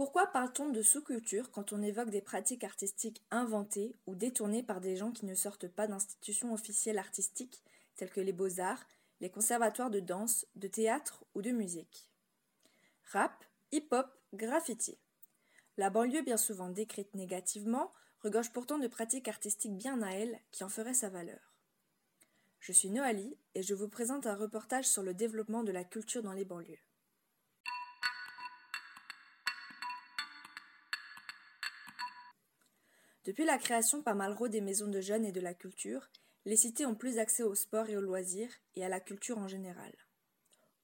Pourquoi parle-t-on de sous-culture quand on évoque des pratiques artistiques inventées ou détournées par des gens qui ne sortent pas d'institutions officielles artistiques telles que les beaux-arts, les conservatoires de danse, de théâtre ou de musique? Rap, hip-hop, graffiti. La banlieue, bien souvent décrite négativement, regorge pourtant de pratiques artistiques bien à elle qui en feraient sa valeur. Je suis Noali et je vous présente un reportage sur le développement de la culture dans les banlieues. Depuis la création par Malraux des maisons de jeunes et de la culture, les cités ont plus accès au sport et aux loisirs et à la culture en général.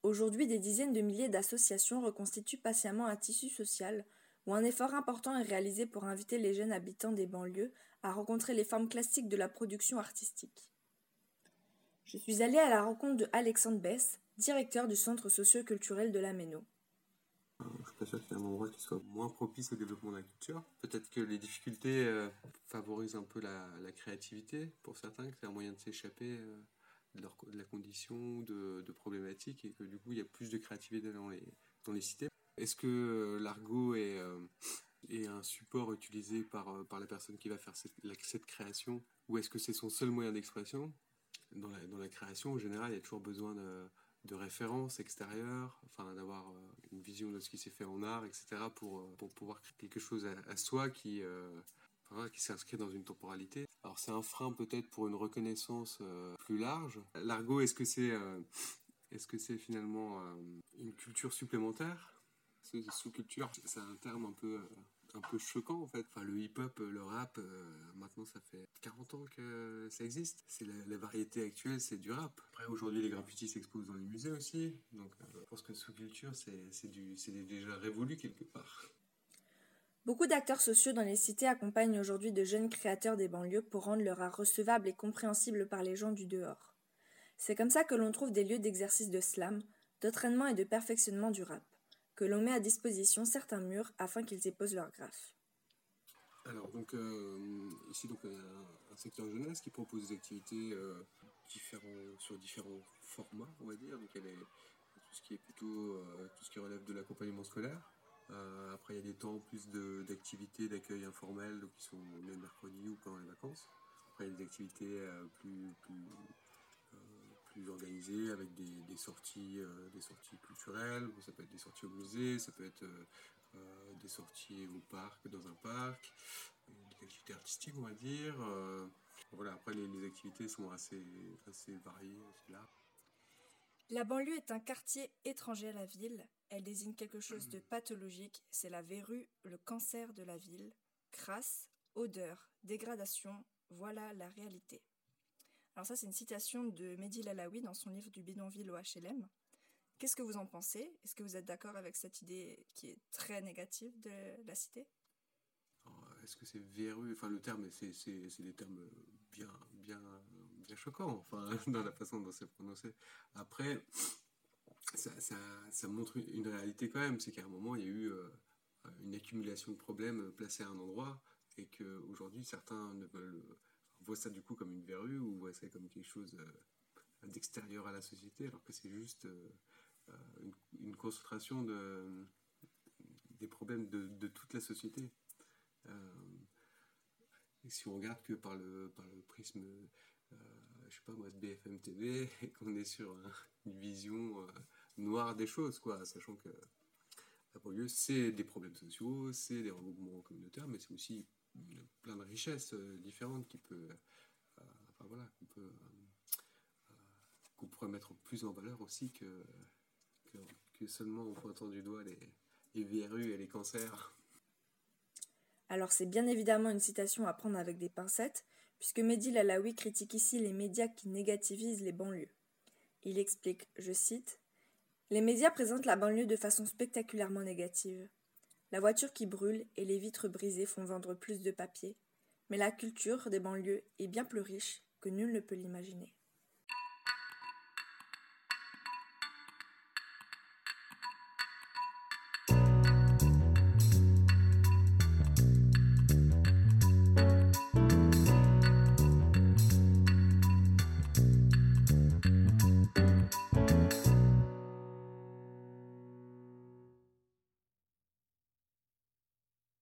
Aujourd'hui, des dizaines de milliers d'associations reconstituent patiemment un tissu social où un effort important est réalisé pour inviter les jeunes habitants des banlieues à rencontrer les formes classiques de la production artistique. Je suis allée à la rencontre de Alexandre Bess, directeur du centre socio-culturel de la Méno. Sûr qu'il y un endroit qui soit moins propice au développement de la culture. Peut-être que les difficultés euh, favorisent un peu la, créativité pour certains, que c'est un moyen de s'échapper euh, de, la condition, de, de, problématiques, et que du coup il y a plus de créativité dans les, dans les cités. Est-ce que euh, l'argot est, est, un support utilisé par, par la personne qui va faire cette, cette création, ou est-ce que c'est son seul moyen d'expression? Dans la, dans la création, en général, il y a toujours besoin de de références extérieures, enfin d'avoir euh, une vision de ce qui s'est fait en art, etc. pour, euh, pour pouvoir créer quelque chose à, soi qui, euh, qui s'inscrit dans une temporalité. Alors c'est un frein peut-être pour une reconnaissance plus large. L'argot, est-ce que c'est est-ce que c'est finalement une culture supplémentaire? Sous-culture, c'est un terme un peu un peu choquant en fait. Enfin, le hip-hop, le rap, euh, maintenant ça fait 40 ans que ça existe. C'est la, variété actuelle, c'est du rap. Après, aujourd'hui, les graffitis s'exposent dans les musées aussi. Donc, euh, je pense que sous-culture, c'est déjà révolu quelque part. Beaucoup d'acteurs sociaux dans les cités accompagnent aujourd'hui de jeunes créateurs des banlieues pour rendre leur art recevable et compréhensible par les gens du dehors. C'est comme ça que l'on trouve des lieux d'exercice de slam, d'entraînement et de perfectionnement du rap que l'on met à disposition certains murs afin qu'ils déposent leurs graphes. Alors, donc, euh, ici, donc, un, un, secteur jeunesse qui propose des activités euh, différents, sur différents formats, on va dire. Donc, y a tout ce qui est plutôt euh, tout ce qui relève de l'accompagnement scolaire. après, il y a des temps plus d'activités d'accueil informel, qui sont le mercredi ou pendant les vacances. Après, il y a des activités plus plus avec des, sorties, euh, des sorties culturelles, ça peut être des sorties au musée, ça peut être euh, euh, des sorties au parc, dans un parc, des activités artistiques on va dire. voilà, après les, activités sont assez, assez variées, assez La banlieue est un quartier étranger à la ville. Elle désigne quelque chose de pathologique, c'est la verrue, le cancer de la ville. Crasse, odeur, dégradation, voilà la réalité. Alors ça, c'est une citation de Mehdi Lalaoui dans son livre du bidonville au HLM. Qu'est-ce que vous en pensez? Est-ce que vous êtes d'accord avec cette idée qui est très négative de la cité? Est-ce que c'est verru? Enfin, le terme, c'est des termes bien, bien, bien choquants, enfin, dans la façon dont c'est prononcé. Après, ça, ça, montre une réalité quand même, c'est qu'à un moment, il y a eu euh, une accumulation de problèmes placés à un endroit et qu'aujourd'hui, certains ne veulent voit ça du coup comme une verrue ou voit ça comme quelque chose euh, d'extérieur à la société, alors que c'est juste euh, euh, une, concentration de, des problèmes de, toute la société. si on regarde que par le, par le prisme, je sais pas moi, de BFM TV, et qu'on est sur une vision noire des choses, quoi, sachant que c'est des problèmes sociaux, c'est des regroupements communautaires, mais c'est aussi plein de richesses euh, différentes qui peut, euh, voilà, qu'on peut, euh, qu'on pourrait mettre plus en valeur aussi que, que, seulement en pointant du doigt les, les verrues et les cancers. Alors c'est bien évidemment une citation à prendre avec des pincettes, puisque Mehdi Lalaoui critique ici les médias qui négativisent les banlieues. Il explique, je cite, Les médias présentent la banlieue de façon spectaculairement négative. La voiture qui brûle et les vitres brisées font vendre plus de papier, mais la culture des banlieues est bien plus riche que nul ne peut l'imaginer.